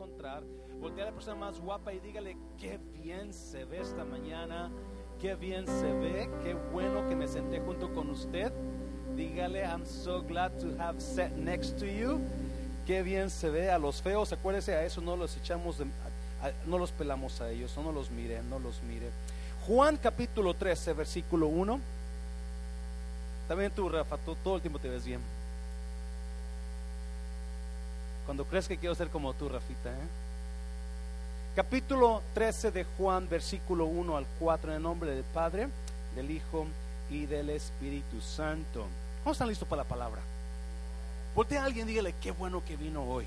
encontrar. Voltea a la persona más guapa y dígale, qué bien se ve esta mañana, qué bien se ve, qué bueno que me senté junto con usted. Dígale, I'm so glad to have sat next to you. Qué bien se ve a los feos, acuérdese, a eso no los echamos, de, no los pelamos a ellos, no los mire, no los mire. Juan capítulo 13, versículo 1. También tú, Rafa, todo el tiempo te ves bien. Cuando crees que quiero ser como tú, Rafita. ¿eh? Capítulo 13 de Juan, versículo 1 al 4, en el nombre del Padre, del Hijo y del Espíritu Santo. ¿Cómo están listos para la palabra? Voltea a alguien y dígale, qué bueno que vino hoy.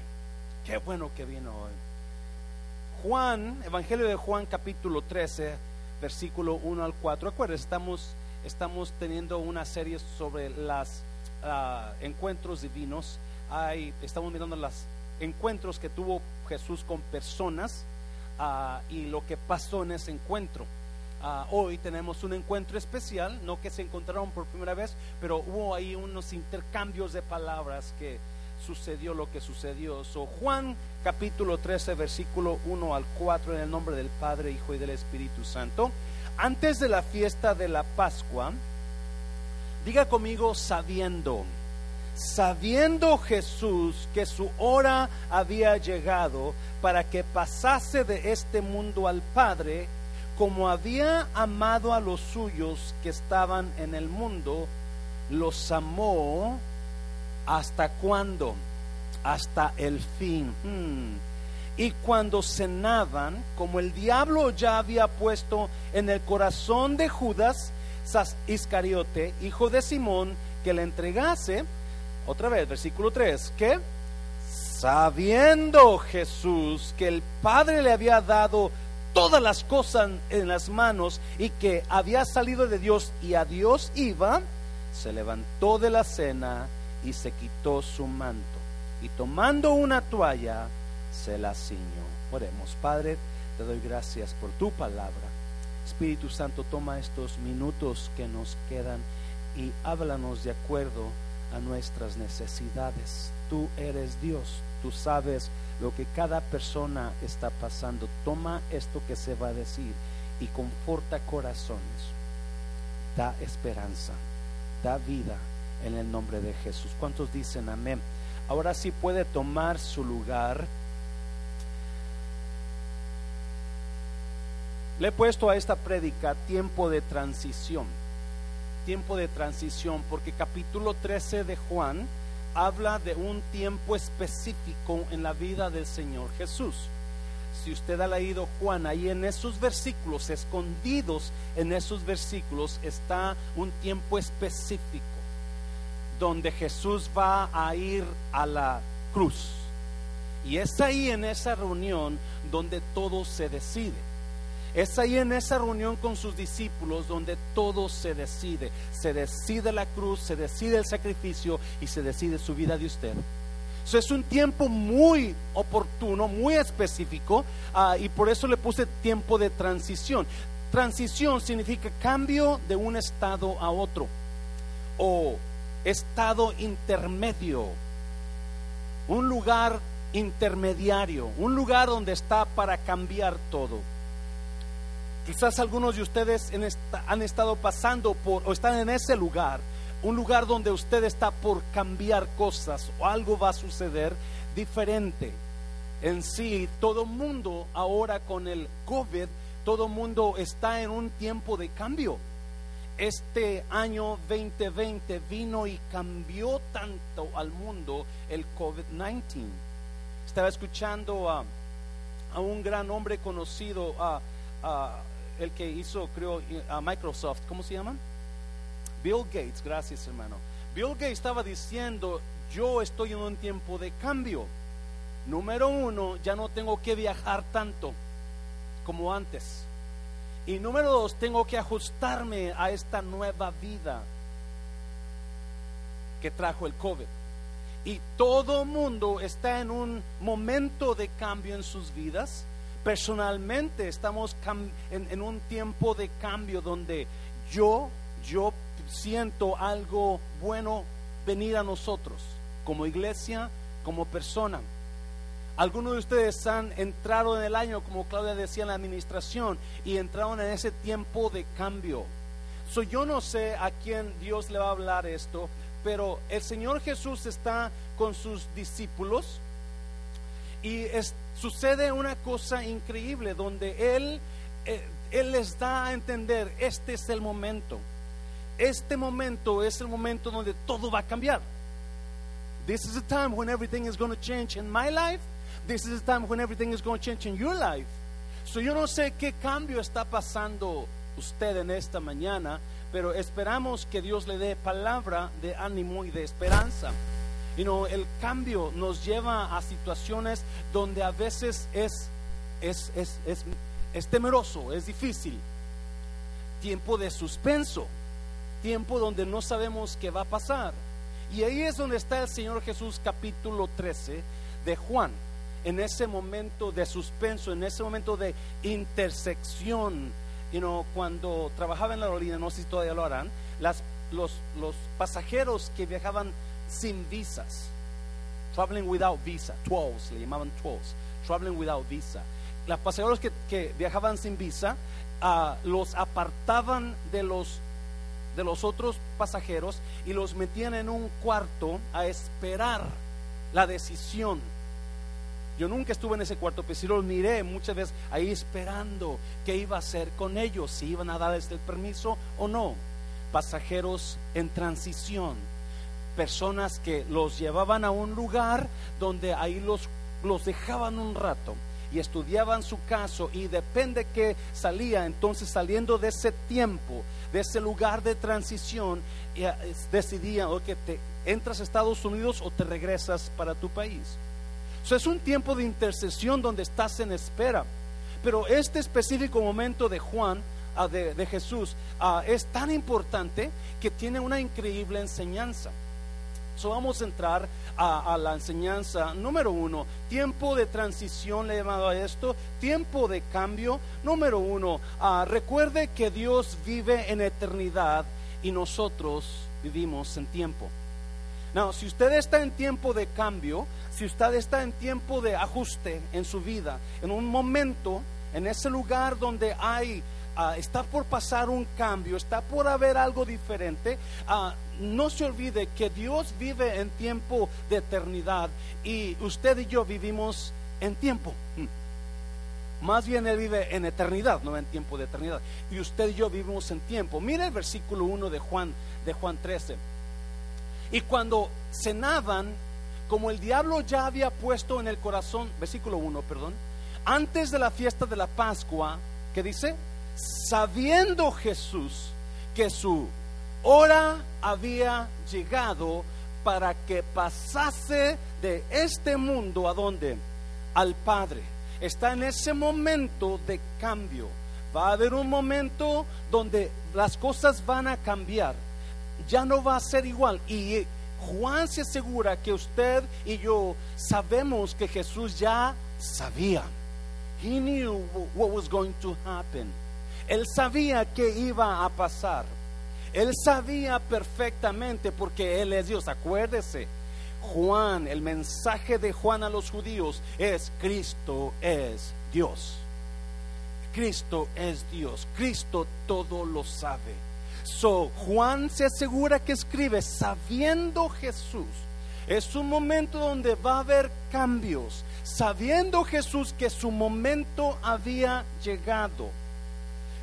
Qué bueno que vino hoy. Juan, Evangelio de Juan, capítulo 13, versículo 1 al 4. Acuérdense, estamos, estamos teniendo una serie sobre los ah, encuentros divinos. Estamos mirando los encuentros que tuvo Jesús con personas ah, y lo que pasó en ese encuentro. Ah, hoy tenemos un encuentro especial, no que se encontraron por primera vez, pero hubo ahí unos intercambios de palabras que sucedió lo que sucedió. So, Juan capítulo 13, versículo 1 al 4, en el nombre del Padre, Hijo y del Espíritu Santo. Antes de la fiesta de la Pascua, diga conmigo sabiendo sabiendo Jesús que su hora había llegado para que pasase de este mundo al Padre, como había amado a los suyos que estaban en el mundo, los amó hasta cuándo? Hasta el fin. Hmm. Y cuando cenaban, como el diablo ya había puesto en el corazón de Judas Iscariote, hijo de Simón, que le entregase, otra vez, versículo 3, que sabiendo Jesús que el Padre le había dado todas las cosas en las manos y que había salido de Dios y a Dios iba, se levantó de la cena y se quitó su manto y tomando una toalla se la ciñó. Oremos, Padre, te doy gracias por tu palabra. Espíritu Santo, toma estos minutos que nos quedan y háblanos de acuerdo a nuestras necesidades. Tú eres Dios, tú sabes lo que cada persona está pasando. Toma esto que se va a decir y conforta corazones. Da esperanza, da vida en el nombre de Jesús. ¿Cuántos dicen amén? Ahora sí puede tomar su lugar. Le he puesto a esta prédica tiempo de transición tiempo de transición, porque capítulo 13 de Juan habla de un tiempo específico en la vida del Señor Jesús. Si usted ha leído Juan, ahí en esos versículos, escondidos en esos versículos, está un tiempo específico donde Jesús va a ir a la cruz. Y es ahí en esa reunión donde todo se decide. Es ahí en esa reunión con sus discípulos donde todo se decide. Se decide la cruz, se decide el sacrificio y se decide su vida de usted. Eso es un tiempo muy oportuno, muy específico, ah, y por eso le puse tiempo de transición. Transición significa cambio de un estado a otro o estado intermedio, un lugar intermediario, un lugar donde está para cambiar todo. Quizás algunos de ustedes han estado pasando por o están en ese lugar, un lugar donde usted está por cambiar cosas o algo va a suceder diferente. En sí, todo mundo ahora con el COVID, todo mundo está en un tiempo de cambio. Este año 2020 vino y cambió tanto al mundo el COVID-19. Estaba escuchando a, a, un gran hombre conocido, a, a el que hizo, creo, a Microsoft, ¿cómo se llama? Bill Gates, gracias hermano. Bill Gates estaba diciendo, yo estoy en un tiempo de cambio. Número uno, ya no tengo que viajar tanto como antes. Y número dos, tengo que ajustarme a esta nueva vida que trajo el COVID. Y todo mundo está en un momento de cambio en sus vidas personalmente estamos en, un tiempo de cambio donde yo, yo siento algo bueno venir a nosotros, como iglesia, como persona. Algunos de ustedes han entrado en el año, como Claudia decía, en la administración y entraron en ese tiempo de cambio. So, yo no sé a quién Dios le va a hablar esto, pero el Señor Jesús está con sus discípulos y sucede una cosa increíble donde Él, eh, Él les da a entender, este es el momento. Este momento es el momento donde todo va a cambiar. This is the time when everything is going to change in my life. This is the time when everything is going to change in your life. So yo no sé qué cambio está pasando usted en esta mañana, pero esperamos que Dios le dé palabra de ánimo y de esperanza. You know, el cambio nos lleva a situaciones donde a veces es, es, es, es, es temeroso, es difícil. Tiempo de suspenso, tiempo donde no sabemos qué va a pasar. Y ahí es donde está el Señor Jesús capítulo 13 de Juan, en ese momento de suspenso, en ese momento de intersección. You know, cuando trabajaba en la aerolínea, no sé si todavía lo harán, las, los, los pasajeros que viajaban sin visas, traveling without visa, twelves, le llamaban twelves, traveling without visa. Los pasajeros que, viajaban sin visa, uh, los apartaban de los de los otros pasajeros y los metían en un cuarto a esperar la decisión. Yo nunca estuve en ese cuarto, pero sí los miré muchas veces ahí esperando qué iba a hacer con ellos, si iban a darles el permiso o no. Pasajeros en transición, personas que los llevaban a un lugar donde ahí los, los dejaban un rato y estudiaban su caso y depende que salía, entonces saliendo de ese tiempo, de ese lugar de transición, eh, decidían o que te entras a Estados Unidos o te regresas para tu país. Eso es un tiempo de intercesión donde estás en espera. Pero este específico momento de Juan, ah, de, Jesús, ah, es tan importante que tiene una increíble enseñanza. Vamos a entrar a, la enseñanza número uno. Tiempo de transición le he llamado a esto. Tiempo de cambio. Número uno. Ah, recuerde que Dios vive en eternidad y nosotros vivimos en tiempo. No, si usted está en tiempo de cambio, si usted está en tiempo de ajuste en su vida, en un momento, en ese lugar donde hay Ah, está por pasar un cambio, está por haber algo diferente, ah, no se olvide que Dios vive en tiempo de eternidad y usted y yo vivimos en tiempo. Hmm. Más bien Él vive en eternidad, no en tiempo de eternidad. Y usted y yo vivimos en tiempo. Mire el versículo 1 de Juan, de Juan 13. Y cuando cenaban, como el diablo ya había puesto en el corazón, versículo 1, perdón, antes de la fiesta de la Pascua, ¿qué dice? Sabiendo Jesús que su hora había llegado para que pasase de este mundo a donde? Al Padre. Está en ese momento de cambio. Va a haber un momento donde las cosas van a cambiar. Ya no va a ser igual. Y Juan se asegura que usted y yo sabemos que Jesús ya sabía. He knew what was going to happen. Él sabía que iba a pasar. Él sabía perfectamente porque Él es Dios. Acuérdese, Juan, el mensaje de Juan a los judíos es Cristo es Dios. Cristo es Dios. Cristo todo lo sabe. So, Juan se asegura que escribe sabiendo Jesús. Es un momento donde va a haber cambios, sabiendo Jesús que su momento había llegado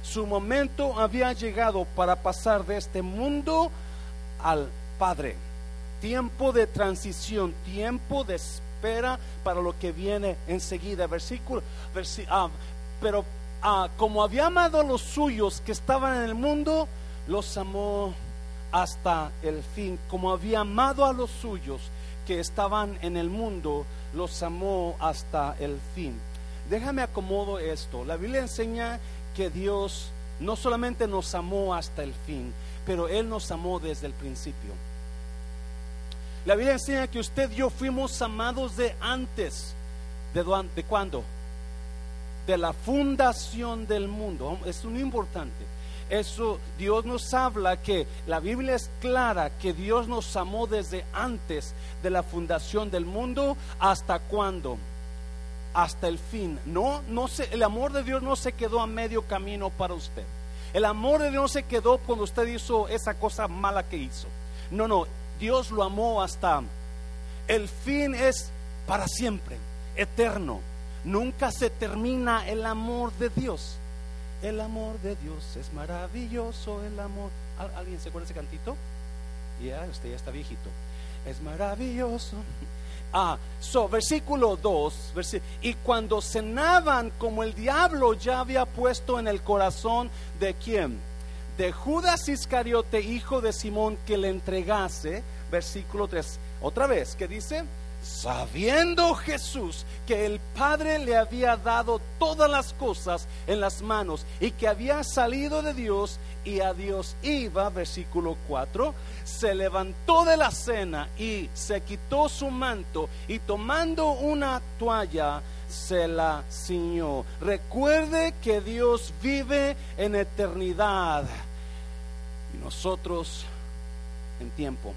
su momento había llegado para pasar de este mundo al Padre. Tiempo de transición, tiempo de espera para lo que viene enseguida. Versículo, ah, pero ah, como había amado a los suyos que estaban en el mundo, los amó hasta el fin. Como había amado a los suyos que estaban en el mundo, los amó hasta el fin. Déjame acomodo esto. La Biblia enseña que Dios no solamente nos amó hasta el fin, pero Él nos amó desde el principio. La Biblia enseña que usted y yo fuimos amados de antes. ¿De, de cuándo? De la fundación del mundo. Es muy importante. Eso Dios nos habla que la Biblia es clara que Dios nos amó desde antes de la fundación del mundo hasta cuándo? Hasta el fin. No, no se, el amor de Dios no se quedó a medio camino para usted. El amor de Dios no se quedó cuando usted hizo esa cosa mala que hizo. No, no, Dios lo amó hasta el fin es para siempre, eterno. Nunca se termina el amor de Dios. El amor de Dios es maravilloso, el amor. ¿Alguien se acuerda ese cantito? Ya, usted ya está viejito. Es maravilloso. Ah, so, versículo 2. y cuando cenaban, como el diablo ya había puesto en el corazón de quién? De Judas Iscariote, hijo de Simón, que le entregase. Versículo 3. Otra vez, ¿qué dice? sabiendo Jesús que el Padre le había dado todas las cosas en las manos y que había salido de Dios y a Dios iba, versículo 4, se levantó de la cena y se quitó su manto y tomando una toalla se la ciñó. Recuerde que Dios vive en eternidad y nosotros en tiempo.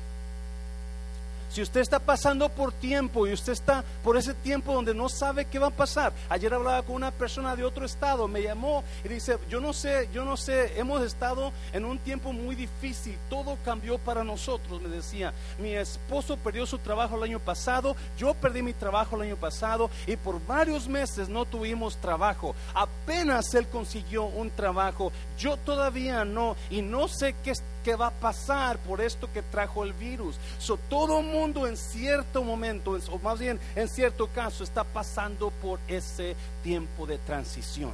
Si usted está pasando por tiempo y usted está por ese tiempo donde no sabe qué va a pasar. Ayer hablaba con una persona de otro estado, me llamó y dice, yo no sé, yo no sé, hemos estado en un tiempo muy difícil, todo cambió para nosotros, me decía. Mi esposo perdió su trabajo el año pasado, yo perdí mi trabajo el año pasado y por varios meses no tuvimos trabajo. Apenas él consiguió un trabajo, yo todavía no y no sé qué qué va a pasar por esto que trajo el virus. So, todo mundo en cierto momento, o más bien en cierto caso, está pasando por ese tiempo de transición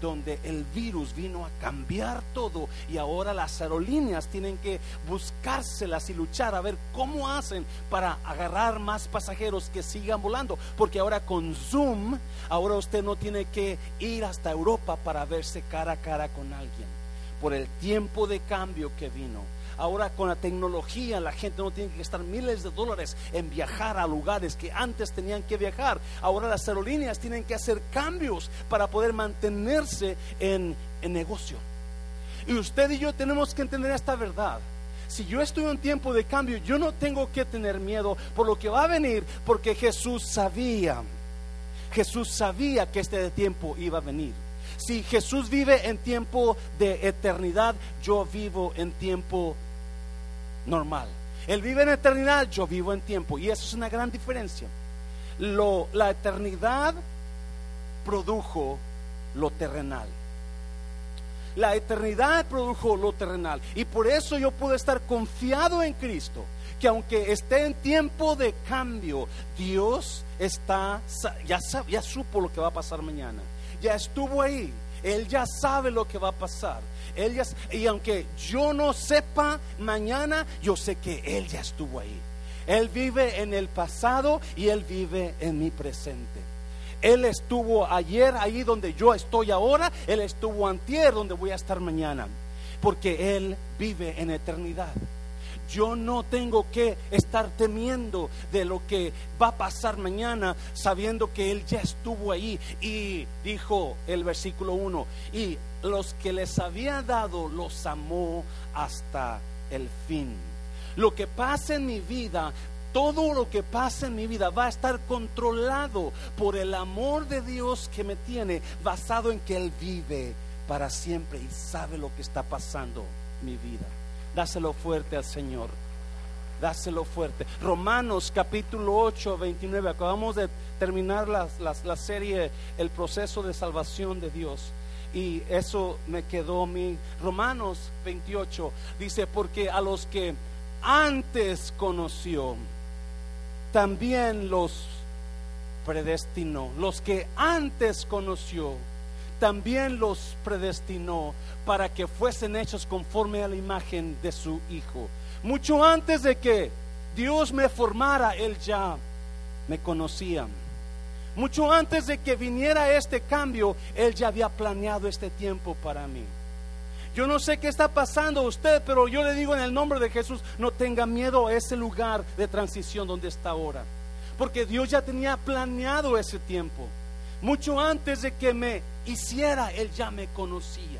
donde el virus vino a cambiar todo y ahora las aerolíneas tienen que buscárselas y luchar a ver cómo hacen para agarrar más pasajeros que sigan volando, porque ahora con Zoom, ahora usted no tiene que ir hasta Europa para verse cara a cara con alguien por el tiempo de cambio que vino. Ahora con la tecnología la gente no tiene que gastar miles de dólares en viajar a lugares que antes tenían que viajar. Ahora las aerolíneas tienen que hacer cambios para poder mantenerse en, en negocio. Y usted y yo tenemos que entender esta verdad. Si yo estoy en tiempo de cambio, yo no tengo que tener miedo por lo que va a venir, porque Jesús sabía, Jesús sabía que este tiempo iba a venir. Si Jesús vive en tiempo de eternidad, yo vivo en tiempo normal. Él vive en eternidad, yo vivo en tiempo. Y eso es una gran diferencia. Lo, la eternidad produjo lo terrenal. La eternidad produjo lo terrenal. Y por eso yo puedo estar confiado en Cristo. Que aunque esté en tiempo de cambio, Dios está, ya, ya supo lo que va a pasar mañana ya estuvo ahí. Él ya sabe lo que va a pasar. Él y aunque yo no sepa mañana, yo sé que Él ya estuvo ahí. Él vive en el pasado y Él vive en mi presente. Él estuvo ayer ahí donde yo estoy ahora. Él estuvo antier donde voy a estar mañana. Porque Él vive en eternidad. Yo no tengo que estar temiendo de lo que va a pasar mañana, sabiendo que Él ya estuvo ahí. Y dijo el versículo 1, y los que les había dado los amó hasta el fin. Lo que pasa en mi vida todo lo que pasa en mi vida va a estar controlado por el amor de Dios que me tiene, basado en que Él vive para siempre y sabe lo que está pasando en mi vida. Dáselo fuerte al Señor. Dáselo fuerte. Romanos capítulo 8, 29. Acabamos de terminar la, la, serie El proceso de salvación de Dios. Y eso me quedó mi. Romanos 28 dice, porque a los que antes conoció, también los predestinó. Los que antes conoció, también los predestinó para que fuesen hechos conforme a la imagen de su Hijo. Mucho antes de que Dios me formara, Él ya me conocía. Mucho antes de que viniera este cambio, Él ya había planeado este tiempo para mí. Yo no sé qué está pasando usted, pero yo le digo en el nombre de Jesús, no tenga miedo a ese lugar de transición donde está ahora. Porque Dios ya tenía planeado ese tiempo. Mucho antes de que me hiciera, Él ya me conocía.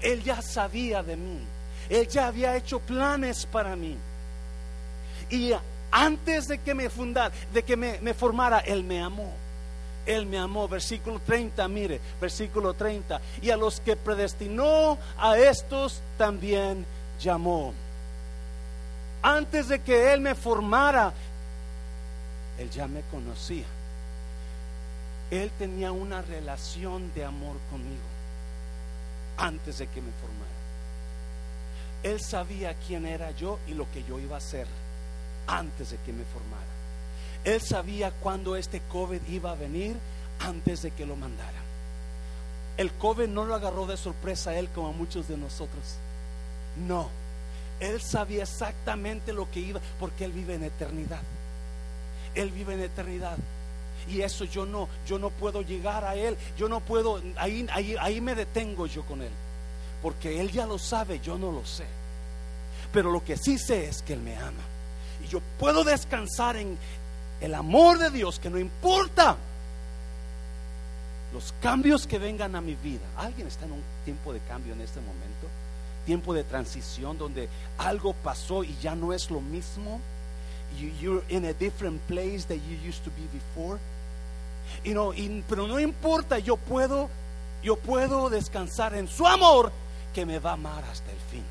Él ya sabía de mí. Él ya había hecho planes para mí. Y antes de que me fundara, de que me, formara, Él me amó. Él me amó. Versículo 30, mire, versículo 30. Y a los que predestinó, a estos también llamó. Antes de que Él me formara, Él ya me conocía. Él tenía una relación de amor conmigo antes de que me formara. Él sabía quién era yo y lo que yo iba a hacer antes de que me formara. Él sabía cuándo este COVID iba a venir antes de que lo mandara. El COVID no lo agarró de sorpresa a él como a muchos de nosotros. No, él sabía exactamente lo que iba, porque él vive en eternidad. Él vive en eternidad. Y eso yo no, yo no puedo llegar a él, yo no puedo, ahí, ahí, ahí me detengo yo con él. Porque él ya lo sabe, yo no lo sé. Pero lo que sí sé es que él me ama. Y yo puedo descansar en el amor de Dios, que no importa los cambios que vengan a mi vida. ¿Alguien está en un tiempo de cambio en este momento? Tiempo de transición donde algo pasó y ya no es lo mismo. you're in a different place that you used to be before. You know, pero no importa, yo puedo, yo puedo descansar en su amor que me va a amar hasta el fin.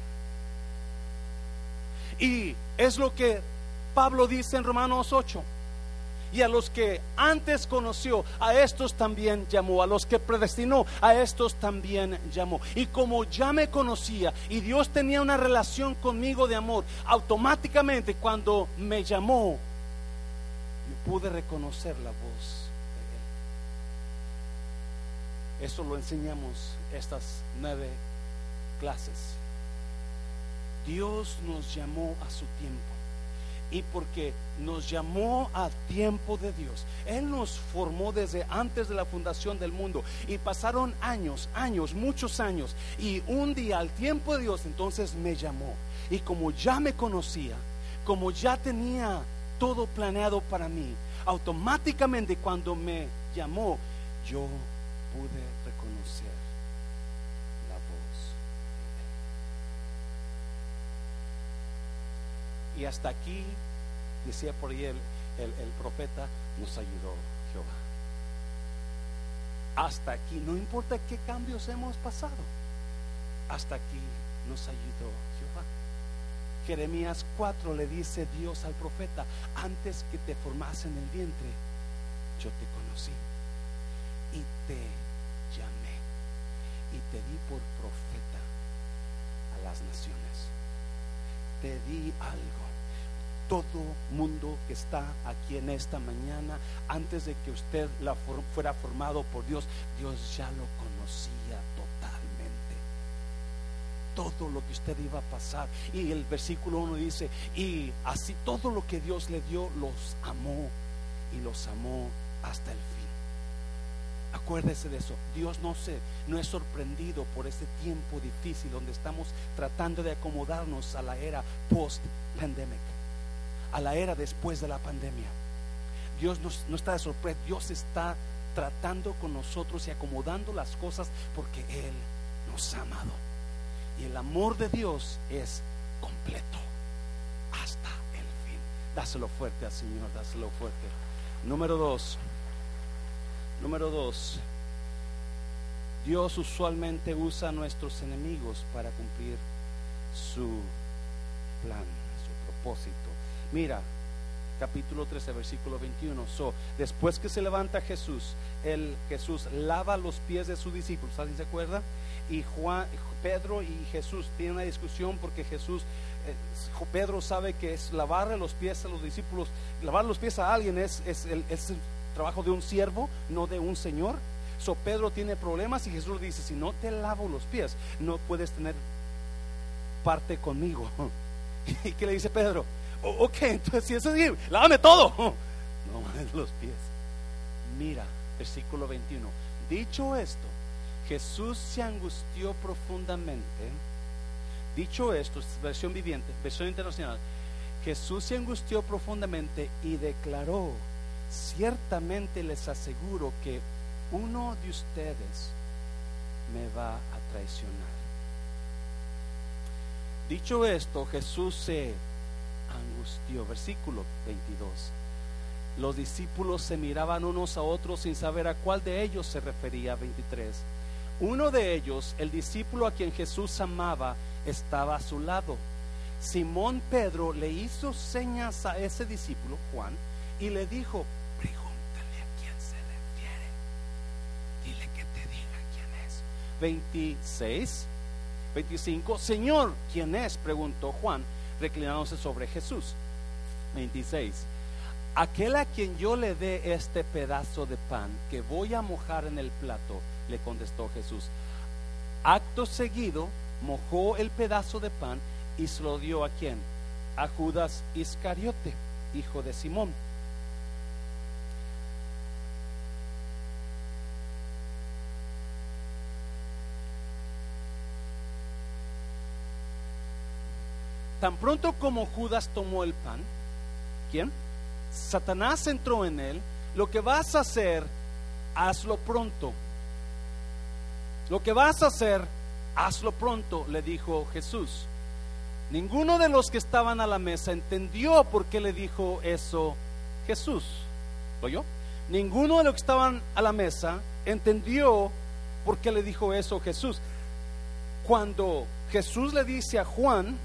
Y es lo que Pablo dice en Romanos 8 y a los que antes conoció, a estos también llamó, a los que predestinó, a estos también llamó. Y como ya me conocía y Dios tenía una relación conmigo de amor, automáticamente cuando me llamó, yo pude reconocer la voz de Él. Eso lo enseñamos estas nueve clases. Dios nos llamó a su tiempo y porque nos llamó a tiempo de Dios. Él nos formó desde antes de la fundación del mundo y pasaron años, años, muchos años y un día al tiempo de Dios entonces me llamó y como ya me conocía, como ya tenía todo planeado para mí, automáticamente cuando me llamó yo pude reconocer la voz. Y hasta aquí decía por ahí el, profeta, nos ayudó Jehová. Hasta aquí, no importa qué cambios hemos pasado, hasta aquí nos ayudó Jehová. Jeremías 4 le dice Dios al profeta, antes que te formase en el vientre, yo te conocí y te y te di por profeta a las naciones. Te di algo todo mundo que está aquí en esta mañana, antes de que usted fuera formado por Dios, Dios ya lo conocía totalmente. Todo lo que usted iba a pasar. Y el versículo 1 dice, y así todo lo que Dios le dio, los amó y los amó hasta el fin. Acuérdese de eso. Dios no se no es sorprendido por este tiempo difícil donde estamos tratando de acomodarnos a la era post pandemic a la era después de la pandemia. Dios no está de sorpresa, Dios está tratando con nosotros y acomodando las cosas porque Él nos ha amado. Y el amor de Dios es completo hasta el fin. Dáselo fuerte al Señor, dáselo fuerte. Número dos, número dos, Dios usualmente usa a nuestros enemigos para cumplir su plan, su propósito. Mira, capítulo 13, versículo 21. So, después que se levanta Jesús, el Jesús lava los pies de sus discípulos, ¿alguien se acuerda? Y Juan, Pedro y Jesús tienen una discusión porque Jesús, eh, Pedro sabe que es lavarle los pies a los discípulos, lavar los pies a alguien es, es, el, es el trabajo de un siervo, no de un señor. So Pedro tiene problemas y Jesús dice, si no te lavo los pies, no puedes tener parte conmigo. ¿Y qué le dice Pedro? ok, entonces si es lávame todo. No más los pies. Mira, versículo 21. Dicho esto, Jesús se angustió profundamente. Dicho esto, versión viviente, versión internacional. Jesús se angustió profundamente y declaró, ciertamente les aseguro que uno de ustedes me va a traicionar. Dicho esto, Jesús se angustió. Versículo 22. Los discípulos se miraban unos a otros sin saber a cuál de ellos se refería. 23. Uno de ellos, el discípulo a quien Jesús amaba, estaba a su lado. Simón Pedro le hizo señas a ese discípulo, Juan, y le dijo, pregúntale a quién se refiere. Dile que te diga quién es. 26, 25, Señor, ¿quién es? preguntó Juan, reclinándose sobre Jesús. 26. Aquel a quien yo le dé este pedazo de pan que voy a mojar en el plato, le contestó Jesús. Acto seguido, mojó el pedazo de pan y se lo dio a quién? A Judas Iscariote, hijo de Simón. Tan pronto como Judas tomó el pan, ¿quién? Satanás entró en él. Lo que vas a hacer, hazlo pronto. Lo que vas a hacer, hazlo pronto, le dijo Jesús. Ninguno de los que estaban a la mesa entendió por qué le dijo eso Jesús. ¿Oyó? Ninguno de los que estaban a la mesa entendió por qué le dijo eso Jesús. Cuando Jesús le dice a Juan,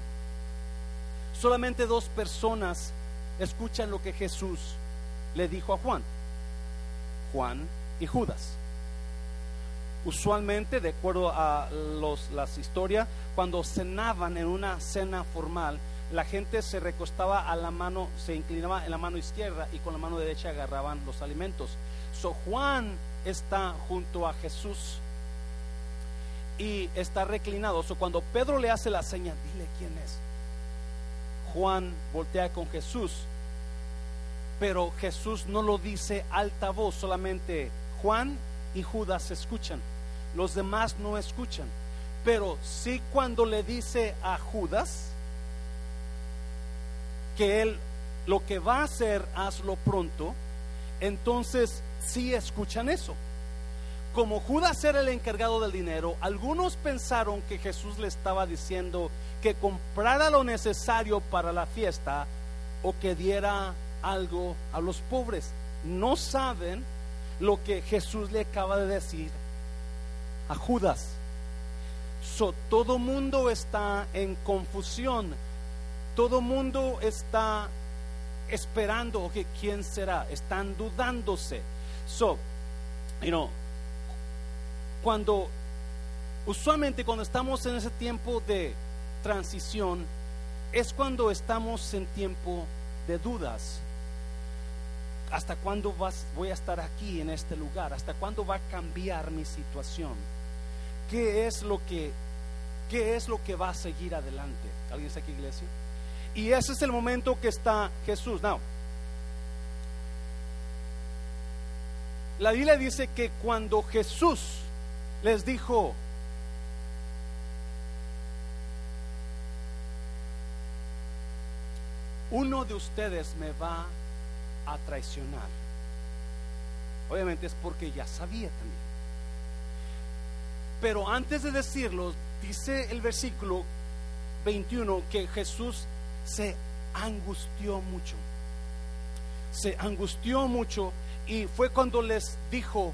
solamente dos personas escuchan lo que Jesús le dijo a Juan. Juan y Judas. Usualmente, de acuerdo a las historias, cuando cenaban en una cena formal, la gente se recostaba a la mano, se inclinaba en la mano izquierda y con la mano derecha agarraban los alimentos. So Juan está junto a Jesús y está reclinado. So cuando Pedro le hace la seña, dile quién es. Juan voltea con Jesús, pero Jesús no lo dice alta voz, solamente Juan y Judas escuchan los demás no escuchan. Pero sí cuando le dice a Judas que él lo que va a hacer, hazlo pronto, entonces sí escuchan eso. Como Judas era el encargado del dinero, algunos pensaron que Jesús le estaba diciendo que comprara lo necesario para la fiesta o que diera algo a los pobres. No saben lo que Jesús le acaba de decir a Judas. So, todo mundo está en confusión. Todo mundo está esperando que quién será. Están dudándose. So, you know, cuando usualmente cuando estamos en ese tiempo de transición es cuando estamos en tiempo de dudas. ¿Hasta cuándo vas, voy a estar aquí en este lugar? ¿Hasta cuándo va a cambiar mi situación? ¿Qué es lo que, qué es lo que va a seguir adelante? ¿Alguien está aquí, iglesia? Y ese es el momento que está Jesús. Now, la Biblia dice que cuando Jesús les dijo, uno de ustedes me va a traicionar. Obviamente es porque ya sabía también. Pero antes de decirlo, dice el versículo 21 que Jesús se angustió mucho. Se angustió mucho y fue cuando les dijo,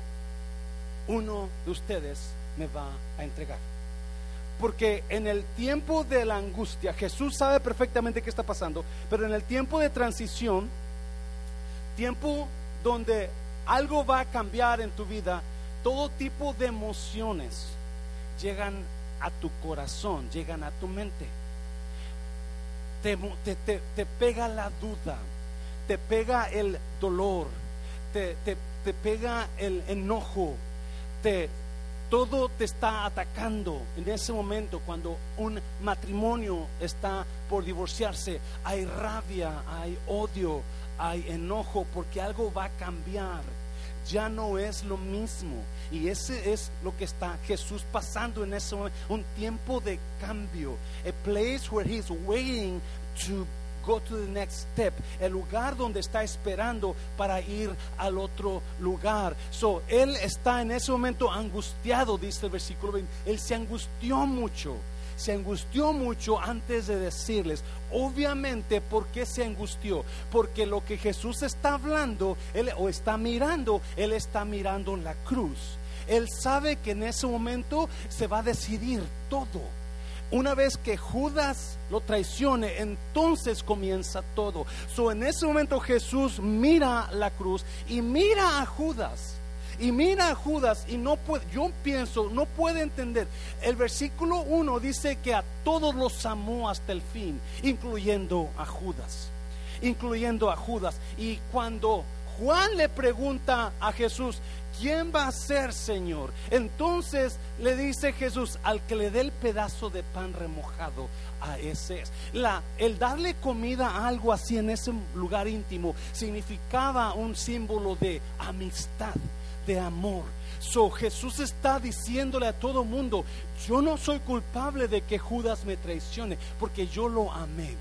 uno de ustedes me va a entregar. Porque en el tiempo de la angustia, Jesús sabe perfectamente qué está pasando, pero en el tiempo de transición, tiempo donde algo va a cambiar en tu vida, todo tipo de emociones, llegan a tu corazón, llegan a tu mente. Te, te, pega la duda, te pega el dolor, te, te pega el enojo, te, todo te está atacando en ese momento cuando un matrimonio está por divorciarse. Hay rabia, hay odio, hay enojo porque algo va a cambiar ya no es lo mismo. Y ese es lo que está Jesús pasando en ese momento, un tiempo de cambio, a place where he's waiting to go to the next step, el lugar donde está esperando para ir al otro lugar. So, él está en ese momento angustiado, dice el versículo 20. Él se angustió mucho. se angustió mucho antes de decirles. Obviamente, ¿por qué se angustió? Porque lo que Jesús está hablando él, o está mirando, Él está mirando la cruz. Él sabe que en ese momento se va a decidir todo. Una vez que Judas lo traicione, entonces comienza todo. So, en ese momento Jesús mira la cruz y mira a Judas. Y mira a Judas y no puede, yo pienso, no puede entender. El versículo 1 dice que a todos los amó hasta el fin, incluyendo a Judas. Incluyendo a Judas. Y cuando Juan le pregunta a Jesús, ¿quién va a ser Señor? Entonces le dice Jesús, al que le dé el pedazo de pan remojado, a ese es. La, el darle comida a algo así en ese lugar íntimo significaba un símbolo de amistad, de amor. So, Jesús está diciéndole a todo mundo, yo no soy culpable de que Judas me traicione, porque yo lo amé.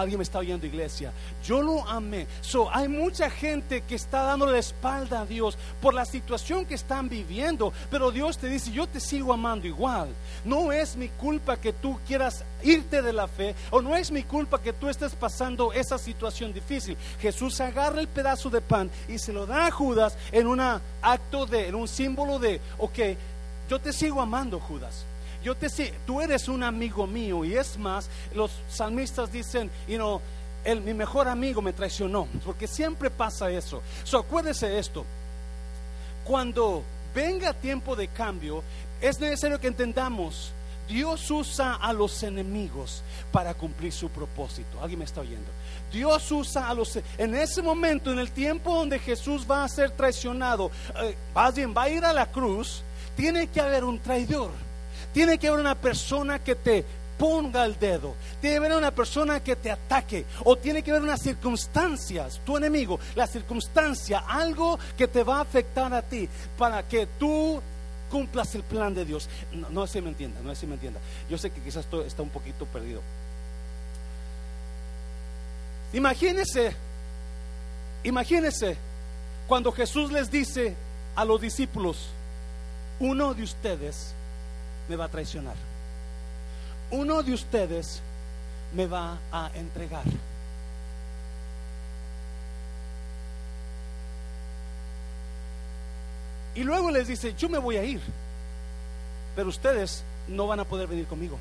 Alguien me está oyendo, iglesia. Yo lo amé. So, hay mucha gente que está dando la espalda a Dios por la situación que están viviendo. Pero Dios te dice: Yo te sigo amando igual. No es mi culpa que tú quieras irte de la fe, o no es mi culpa que tú estés pasando esa situación difícil. Jesús agarra el pedazo de pan y se lo da a Judas en un acto de, en un símbolo de, ok, yo te sigo amando, Judas yo te sé, tú eres un amigo mío. Y es más, los salmistas dicen, you know, mi mejor amigo me traicionó, porque siempre pasa eso. So, acuérdese esto, cuando venga tiempo de cambio, es necesario que entendamos, Dios usa a los enemigos para cumplir su propósito. ¿Alguien me está oyendo? Dios usa a los... En ese momento, en el tiempo donde Jesús va a ser traicionado, eh, va a ir a la cruz, tiene que haber un traidor. Tiene que haber una persona que te ponga el dedo. Tiene que haber una persona que te ataque. O tiene que haber unas circunstancias, tu enemigo, la circunstancia, algo que te va a afectar a ti para que tú cumplas el plan de Dios. No, no si me entienda, no si me entienda. Yo sé que quizás esto está un poquito perdido. Imagínese, imagínese cuando Jesús les dice a los discípulos, uno de ustedes me va a traicionar. Uno de ustedes me va a entregar. Y luego les dice, yo me voy a ir, pero ustedes no van a poder venir conmigo.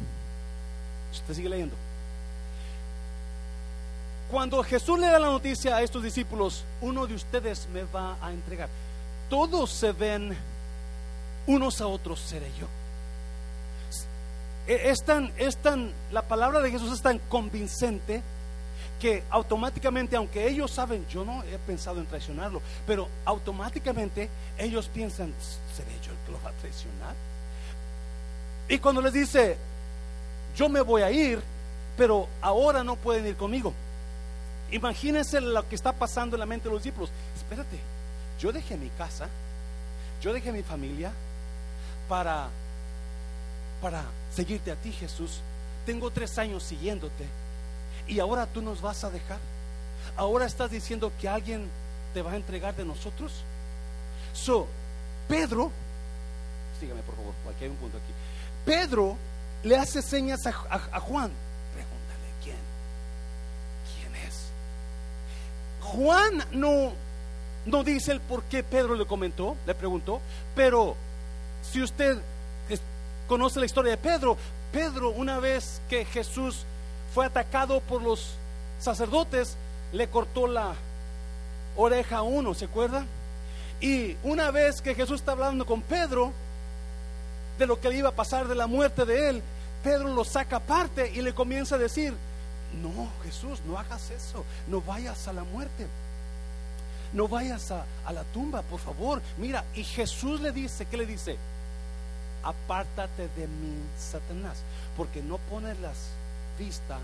Usted sigue leyendo. Cuando Jesús le da la noticia a estos discípulos, uno de ustedes me va a entregar. Todos se ven unos a otros, seré yo. E, es tan, es tan, la palabra de Jesús es tan convincente que automáticamente, aunque ellos saben, yo no he pensado en traicionarlo, pero automáticamente ellos piensan, ¿seré yo el que lo va a traicionar? Y cuando les dice, yo me voy a ir, pero ahora no pueden ir conmigo. Imagínense lo que está pasando en la mente de los discípulos. Espérate, yo dejé mi casa, yo dejé mi familia para para seguirte a ti, Jesús. Tengo tres años siguiéndote y ahora tú nos vas a dejar. Ahora estás diciendo que alguien te va a entregar de nosotros. So, Pedro, sígame por favor, aquí hay un punto aquí. Pedro le hace señas a, Juan. Pregúntale quién. ¿Quién es? Juan no, no dice el por qué Pedro le comentó, le preguntó, pero si usted conoce la historia de Pedro. Pedro, una vez que Jesús fue atacado por los sacerdotes, le cortó la oreja a uno, ¿se acuerda? Y una vez que Jesús está hablando con Pedro de lo que le iba a pasar de la muerte de él, Pedro lo saca aparte y le comienza a decir, no, Jesús, no hagas eso, no vayas a la muerte, no vayas a, a la tumba, por favor. Mira, y Jesús le dice, ¿qué le dice? Apártate de mí, Satanás, porque no pones la vista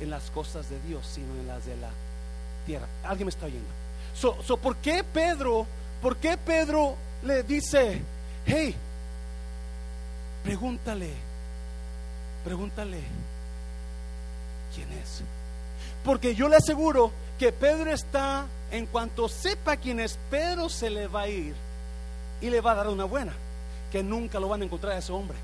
en las cosas de Dios, sino en las de la tierra. ¿Alguien me está oyendo? So, ¿Por qué Pedro, por qué Pedro le dice, hey, pregúntale, pregúntale quién es? Porque yo le aseguro que Pedro está, en cuanto sepa quién es, Pedro se le va a ir y le va a dar una buena que nunca lo van a encontrar a ese hombre.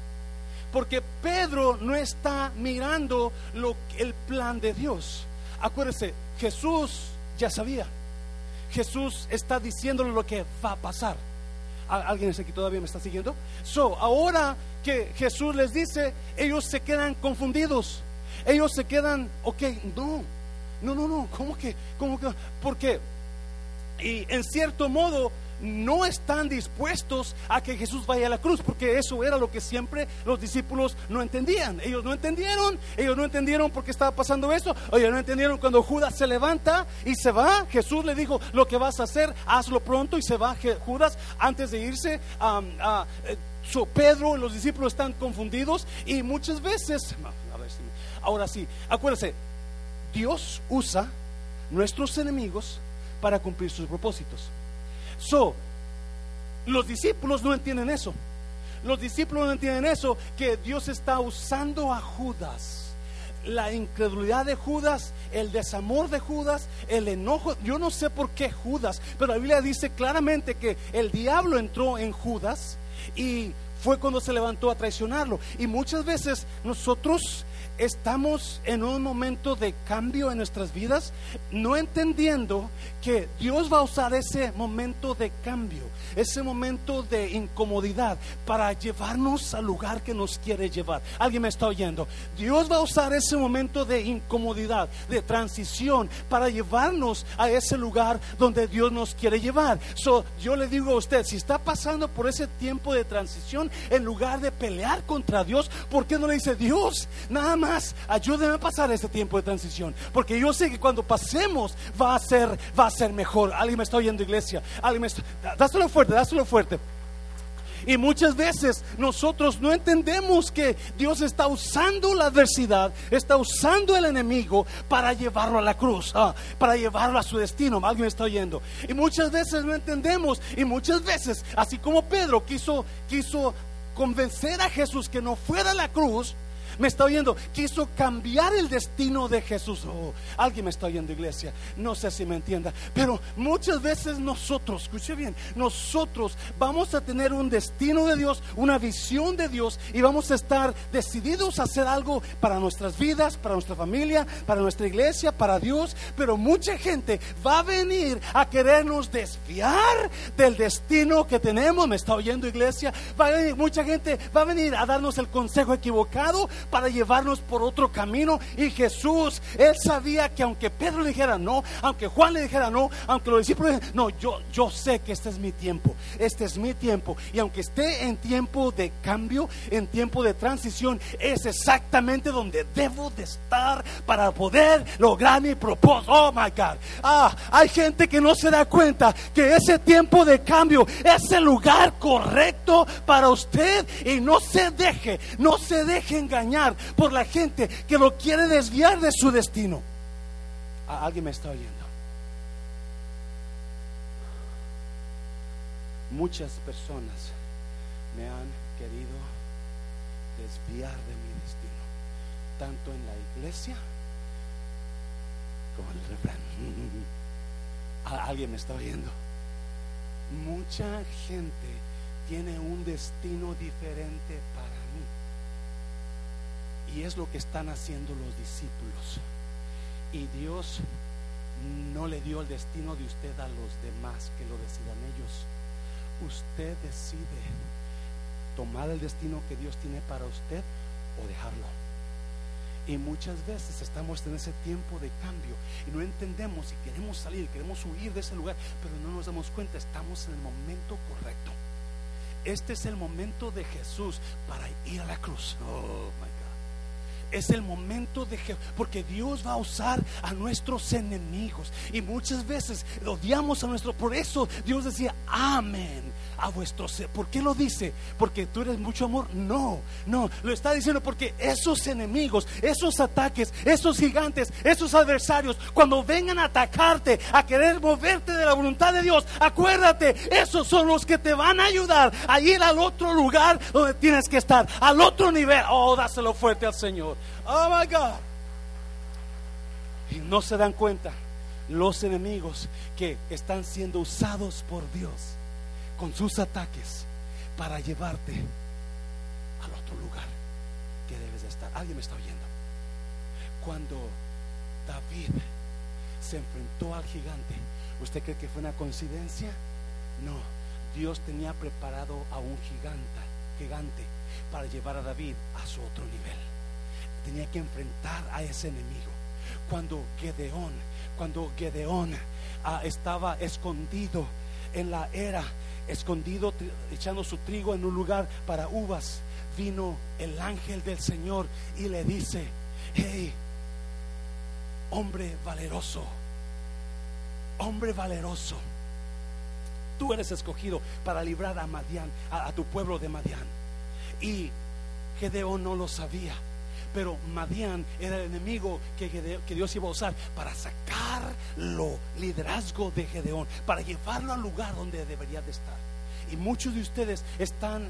Porque Pedro no está mirando lo, el plan de Dios. Acuérdese, Jesús ya sabía. Jesús está diciéndole lo que va a pasar. ¿Alguien aquí todavía me está siguiendo? So, ahora que Jesús les dice, ellos se quedan confundidos. Ellos se quedan, ok, no, no, no, no, ¿cómo que? ¿Cómo que? Porque, y en cierto modo, no están dispuestos a que Jesús vaya a la cruz, porque eso era lo que siempre los discípulos no entendían. Ellos no entendieron, ellos no entendieron por qué estaba pasando eso, ellos no entendieron cuando Judas se levanta y se va. Jesús le dijo, lo que vas a hacer, hazlo pronto y se va Judas antes de irse. a eh, Pedro y los discípulos están confundidos y muchas veces, ahora sí, acuérdense, Dios usa nuestros enemigos para cumplir sus propósitos. So, los discípulos no entienden eso. Los discípulos no entienden eso, que Dios está usando a Judas. La incredulidad de Judas, el desamor de Judas, el enojo. Yo no sé por qué Judas, pero la Biblia dice claramente que el diablo entró en Judas y fue cuando se levantó a traicionarlo. Y muchas veces nosotros estamos en un momento de cambio en nuestras vidas, no entendiendo que Dios va a usar ese momento de cambio, ese momento de incomodidad para llevarnos al lugar que nos quiere llevar. ¿Alguien me está oyendo? Dios va a usar ese momento de incomodidad, de transición, para llevarnos a ese lugar donde Dios nos quiere llevar. So, yo le digo a usted, si está pasando por ese tiempo de transición, en lugar de pelear contra Dios, ¿por qué no le dice Dios? Nada más, ayúdeme a pasar este tiempo de transición, porque yo sé que cuando pasemos va a ser, va a ser mejor. Alguien me está oyendo, iglesia. Alguien me está, dáselo fuerte, dáselo fuerte. Y muchas veces nosotros no entendemos que Dios está usando la adversidad, está usando el enemigo para llevarlo a la cruz, ah, para llevarlo a su destino. Alguien me está oyendo. Y muchas veces no entendemos. Y muchas veces, así como Pedro quiso, quiso convencer a Jesús que no fuera a la cruz, me está oyendo, quiso cambiar el destino de Jesús. Oh, alguien me está oyendo, iglesia. No sé si me entienda, pero muchas veces nosotros, escuche bien, nosotros vamos a tener un destino de Dios, una visión de Dios y vamos a estar decididos a hacer algo para nuestras vidas, para nuestra familia, para nuestra iglesia, para Dios. Pero mucha gente va a venir a querernos desviar del destino que tenemos. Me está oyendo, iglesia. Va a venir, mucha gente va a venir a darnos el consejo equivocado para llevarnos por otro camino. Y Jesús, él sabía que aunque Pedro le dijera no, aunque Juan le dijera no, aunque los discípulos dijeran, no, yo, yo sé que este es mi tiempo, este es mi tiempo. Y aunque esté en tiempo de cambio, en tiempo de transición, es exactamente donde debo de estar para poder lograr mi propósito. Oh my God. Ah, hay gente que no se da cuenta que ese tiempo de cambio es el lugar correcto para usted y no se deje, no se deje engañar por la gente que lo quiere desviar de su destino. ¿Alguien me está oyendo? Muchas personas me han querido desviar de mi destino, tanto en la iglesia como en el refrán. ¿Alguien me está oyendo? Mucha gente tiene un destino diferente para y es lo que están haciendo los discípulos. Y Dios no le dio el destino de usted a los demás que lo decidan ellos. Usted decide tomar el destino que Dios tiene para usted o dejarlo. Y muchas veces estamos en ese tiempo de cambio y no entendemos y queremos salir, queremos huir de ese lugar, pero no nos damos cuenta, estamos en el momento correcto. Este es el momento de Jesús para ir a la cruz. Oh my es el momento de que, porque Dios va a usar a nuestros enemigos y muchas veces odiamos a nuestro, por eso Dios decía, amén a vuestro ser. ¿Por qué lo dice? ¿Porque tú eres mucho amor? No, no, lo está diciendo porque esos enemigos, esos ataques, esos gigantes, esos adversarios, cuando vengan a atacarte, a querer moverte de la voluntad de Dios, acuérdate, esos son los que te van a ayudar a ir al otro lugar donde tienes que estar, al otro nivel. Oh, dáselo fuerte al Señor. Oh my God. Y no se dan cuenta los enemigos que están siendo usados por Dios con sus ataques para llevarte al otro lugar. que debes de estar. ¿Alguien me está oyendo? Cuando David se enfrentó al gigante, ¿usted cree que fue una coincidencia? No, Dios tenía preparado a un gigante, gigante para llevar a David a su otro nivel. Tenía que enfrentar a ese enemigo. Cuando Gedeón, cuando Gedeón ah, estaba escondido en la era, escondido echando su trigo en un lugar para uvas, vino el ángel del Señor y le dice, hey, hombre valeroso, hombre valeroso, tú eres escogido para librar a Madián, a, tu pueblo de Madián. Y Gedeón no lo sabía. Pero Madián era el enemigo que, Dios iba a usar para sacarlo, liderazgo de Gedeón, para llevarlo al lugar donde debería de estar. Y muchos de ustedes están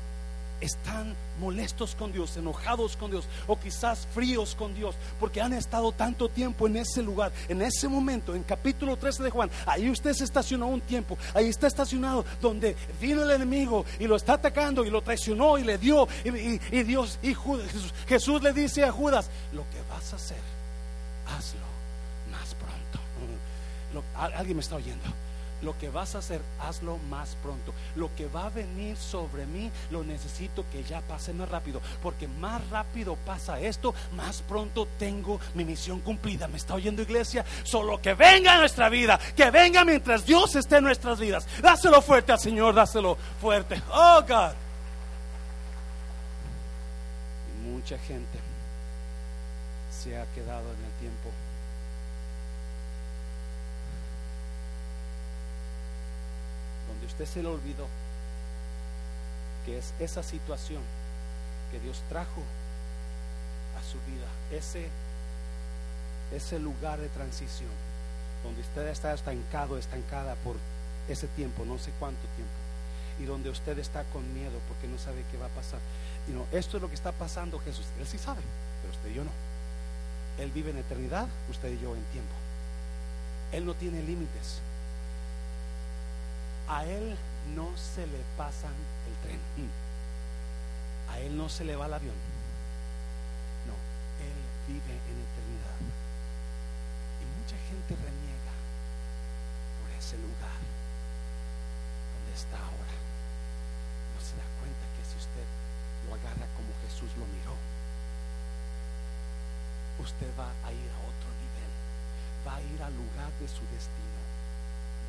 están molestos con Dios, enojados con Dios o quizás fríos con Dios porque han estado tanto tiempo en ese lugar, en ese momento, en capítulo 13 de Juan. Ahí usted se estacionó un tiempo, ahí está estacionado donde vino el enemigo y lo está atacando y lo traicionó y le dio. Y, Dios y Jesús, Jesús le dice a Judas: Lo que vas a hacer, hazlo más pronto. ¿Alguien me está oyendo? Lo que vas a hacer, hazlo más pronto. Lo que va a venir sobre mí, lo necesito que ya pase más rápido. Porque más rápido pasa esto, más pronto tengo mi misión cumplida. ¿Me está oyendo iglesia? Solo que venga a nuestra vida. Que venga mientras Dios esté en nuestras vidas. Dáselo fuerte al Señor, dáselo fuerte. Oh God. Y mucha gente se ha quedado en el tiempo usted se le olvidó que es esa situación que Dios trajo a su vida, ese, ese lugar de transición, donde usted está estancado, estancada por ese tiempo, no sé cuánto tiempo, y donde usted está con miedo porque no sabe qué va a pasar. Y no, esto es lo que está pasando Jesús, Él sí sabe, pero usted y yo no. Él vive en eternidad, usted y yo en tiempo. Él no tiene límites a Él no se le pasa el tren. A Él no se le va el avión. No, Él vive en eternidad. Y mucha gente reniega por ese lugar donde está ahora. No se da cuenta que si usted lo agarra como Jesús lo miró, usted va a ir a otro nivel. Va a ir al lugar de su destino.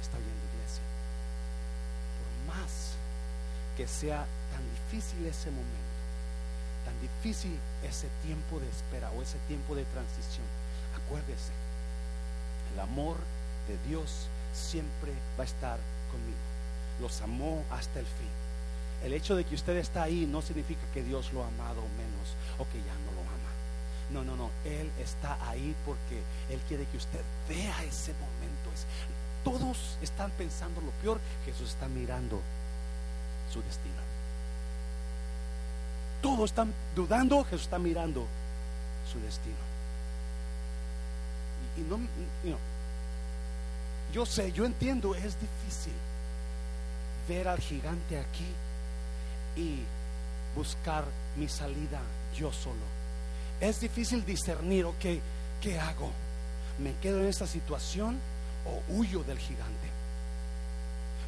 está oyendo iglesia? Más que sea tan difícil ese momento, tan difícil ese tiempo de espera o ese tiempo de transición, acuérdese, el amor de Dios siempre va a estar conmigo. Los amó hasta el fin. El hecho de que usted está ahí no significa que Dios lo ha amado menos o que ya no lo ama. No, no, no. Él está ahí porque Él quiere que usted vea ese momento. Es todos están pensando lo peor, Jesús está mirando su destino. Todos están dudando, Jesús está mirando su destino. Y, no, yo sé, yo entiendo, es difícil ver al gigante aquí y buscar mi salida yo solo. Es difícil discernir, ok, ¿qué hago? ¿Me quedo en esta situación? O huyo del gigante?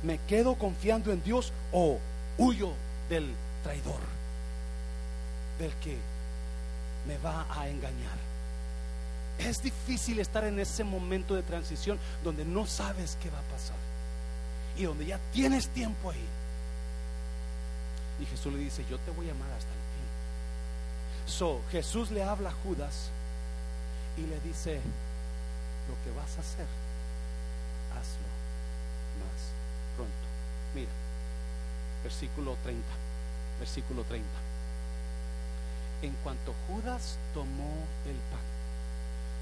¿Me quedo confiando en Dios o huyo del traidor? Del que me va a engañar. Es difícil estar en ese momento de transición donde no sabes qué va a pasar y donde ya tienes tiempo ahí. Y Jesús le dice, yo te voy a amar hasta el fin. So, Jesús le habla a Judas y le dice, lo que vas a hacer más pronto. Mira, versículo 30, versículo 30. En cuanto Judas tomó el pan,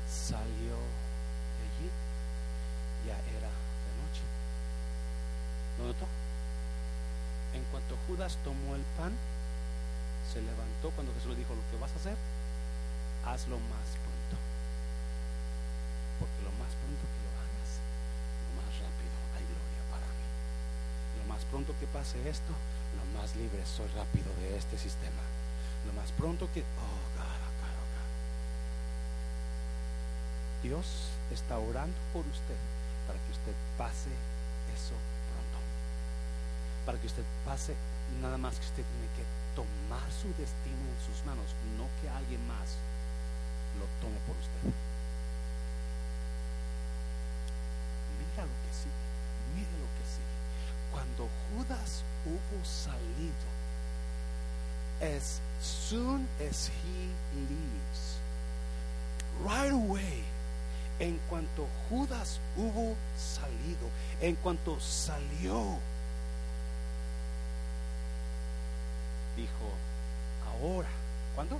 salió de allí, ya era de noche. ¿Lo notó? En cuanto Judas tomó el pan, se levantó cuando Jesús le dijo, lo que vas a hacer, hazlo más pronto que pase esto, lo más libre soy rápido de este sistema. Lo más pronto que, oh God, oh God, oh God. Dios está orando por usted para que usted pase eso pronto. Para que usted pase, nada más que usted tiene que tomar su destino en sus manos, no que alguien más lo tome por usted. Mira lo que sí. Cuando Judas hubo salido, as soon as he leaves, right away, en cuanto Judas hubo salido, en cuanto salió, dijo, ahora, ¿cuándo?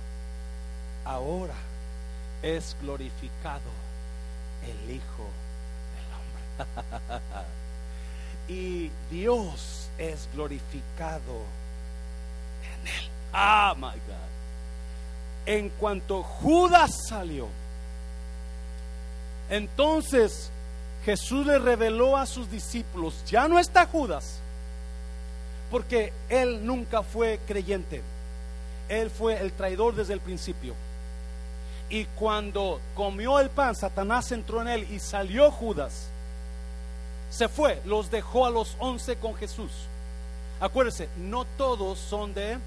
Ahora es glorificado el Hijo del Hombre. y Dios es glorificado en él. Ah, my God. En cuanto Judas salió, entonces Jesús le reveló a sus discípulos, ya no está Judas, porque él nunca fue creyente. Él fue el traidor desde el principio. Y cuando comió el pan, Satanás entró en él y salió Judas. Se fue, los dejó a los once con Jesús. Acuérdense, no todos son de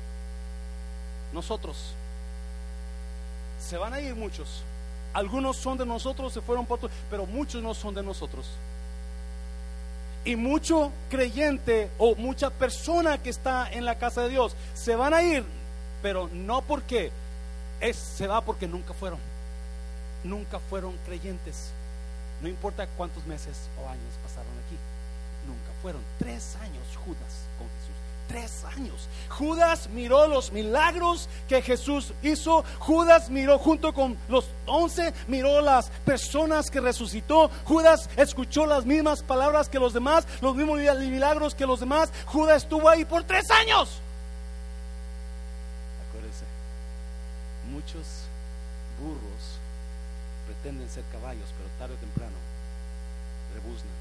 nosotros. Se van a ir muchos. Algunos son de nosotros, se fueron por otros, pero muchos no son de nosotros. Y mucho creyente o mucha persona que está en la casa de Dios se van a ir, pero no porque es, se va porque nunca fueron. Nunca fueron creyentes. No importa cuántos meses o años pasaron aquí. Nunca fueron. Tres años Judas con Jesús. Tres años. Judas miró los milagros que Jesús hizo. Judas miró junto con los once, miró las personas que resucitó. Judas escuchó las mismas palabras que los demás, los mismos milagros que los demás. Judas estuvo ahí por tres años. Acuérdense, muchos burros pretenden ser caballos, tarde o temprano rebuznan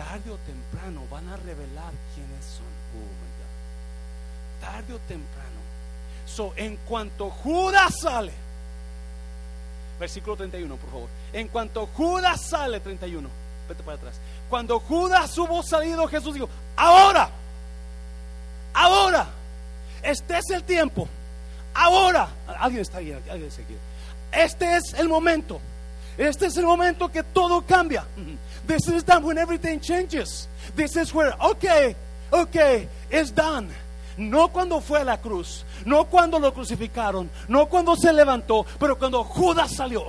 tarde o temprano van a revelar quiénes son. Oh my God. Tarde o temprano. So, en cuanto Judas sale, versículo 31, por favor. En cuanto Judas sale, 31, vete para atrás. Cuando Judas hubo salido, Jesús dijo: Ahora, ahora, este es el tiempo. Ahora, alguien está aquí, alguien está aquí. Este es el momento. Este es el momento que todo cambia. This is done when everything changes. This is where, okay, okay, it's done. No cuando fue a la cruz, no cuando lo crucificaron, no cuando se levantó, pero cuando Judas salió.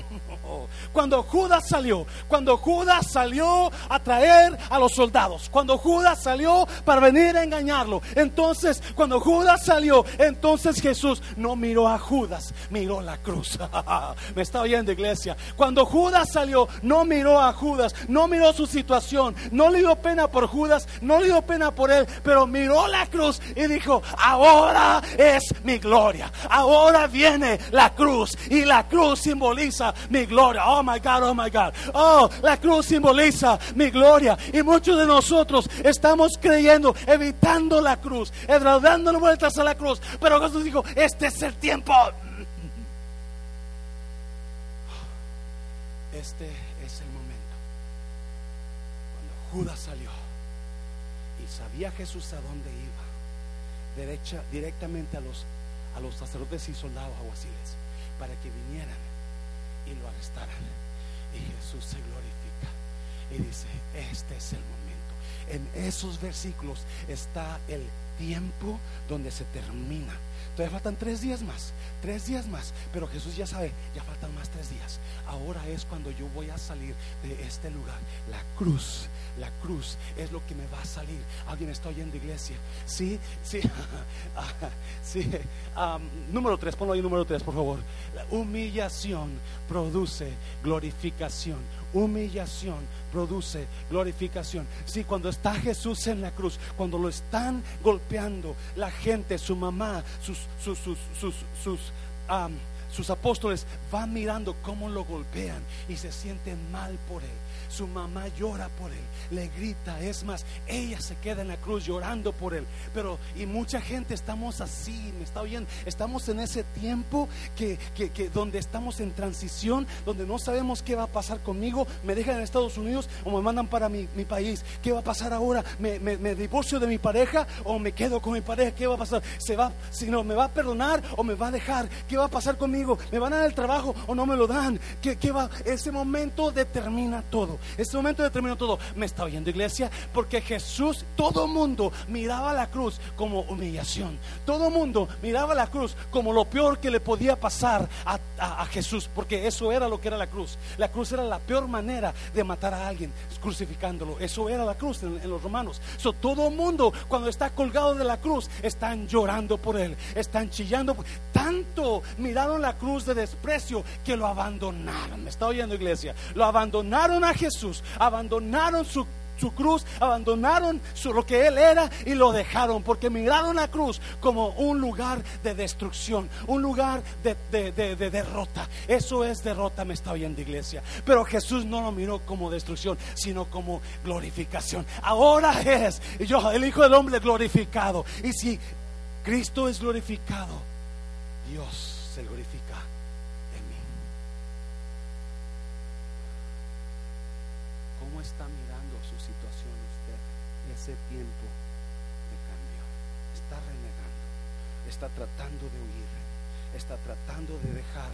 Cuando Judas salió, cuando Judas salió a traer a los soldados, cuando Judas salió para venir a engañarlo, entonces cuando Judas salió, entonces Jesús no miró a Judas, miró la cruz. Me está oyendo iglesia. Cuando Judas salió, no miró a Judas, no miró su situación, no le dio pena por Judas, no le dio pena por él, pero miró la cruz y dijo, ahora es mi gloria, ahora viene la cruz y la cruz simboliza mi gloria. Oh my God, oh my God. Oh, la cruz simboliza mi gloria. Y muchos de nosotros estamos creyendo, evitando la cruz, dando vueltas a la cruz. Pero Jesús dijo, este es el tiempo. Este es el momento. Cuando Judas salió y sabía Jesús a dónde iba, derecha, directamente a los, a los sacerdotes y soldados aguaciles, para que vinieran y lo arrestaran. Y Jesús se glorifica y dice, este es el momento. En esos versículos está el tiempo donde se termina. Todavía faltan tres días más, tres días más, pero Jesús ya sabe, ya faltan más tres días. Ahora es cuando yo voy a salir de este lugar. La cruz, la cruz es lo que me va a salir. ¿Alguien está oyendo iglesia? Sí, sí, sí. número tres, ponlo ahí número tres, por favor. La humillación produce glorificación. Humillación produce glorificación. Sí, cuando está Jesús en la cruz, cuando lo están golpeando la gente, su mamá, sus, sus, sus, sus sus apóstoles van mirando cómo lo golpean y se sienten mal por él Su mamá llora por él, le grita, es más, ella se queda en la cruz llorando por él. Pero, y mucha gente estamos así, me está oyendo, estamos en ese tiempo que, que, donde estamos en transición, donde no sabemos qué va a pasar conmigo, me dejan en Estados Unidos o me mandan para mi, mi país, ¿qué va a pasar ahora? ¿Me, me, me divorcio de mi pareja o me quedo con mi pareja? ¿Qué va a pasar? ¿Se va, si no, me va a perdonar o me va a dejar? ¿Qué va a pasar conmigo? ¿Me van a dar el trabajo o no me lo dan? ¿Qué, qué va? Ese momento determina todo. Ese momento determina todo. Me está oyendo iglesia porque Jesús, todo mundo miraba la cruz como humillación. Todo mundo miraba la cruz como lo peor que le podía pasar a, Jesús, porque eso era lo que era la cruz. La cruz era la peor manera de matar a alguien, crucificándolo. Eso era la cruz en, los romanos. So, todo mundo cuando está colgado de la cruz están llorando por él, están chillando. Tanto miraron la cruz de desprecio que lo abandonaron. ¿Me está oyendo iglesia? Lo abandonaron a Jesús, abandonaron su su cruz, abandonaron su, lo que él era y lo dejaron, porque miraron la cruz como un lugar de destrucción, un lugar de, de, derrota. Eso es derrota, me está oyendo iglesia. Pero Jesús no lo miró como destrucción, sino como glorificación. Ahora es yo, el Hijo del Hombre glorificado. Y si Cristo es glorificado, Dios se glorifica está mirando su situación usted, ese tiempo de cambio. Está renegando, está tratando de huir, está tratando de dejar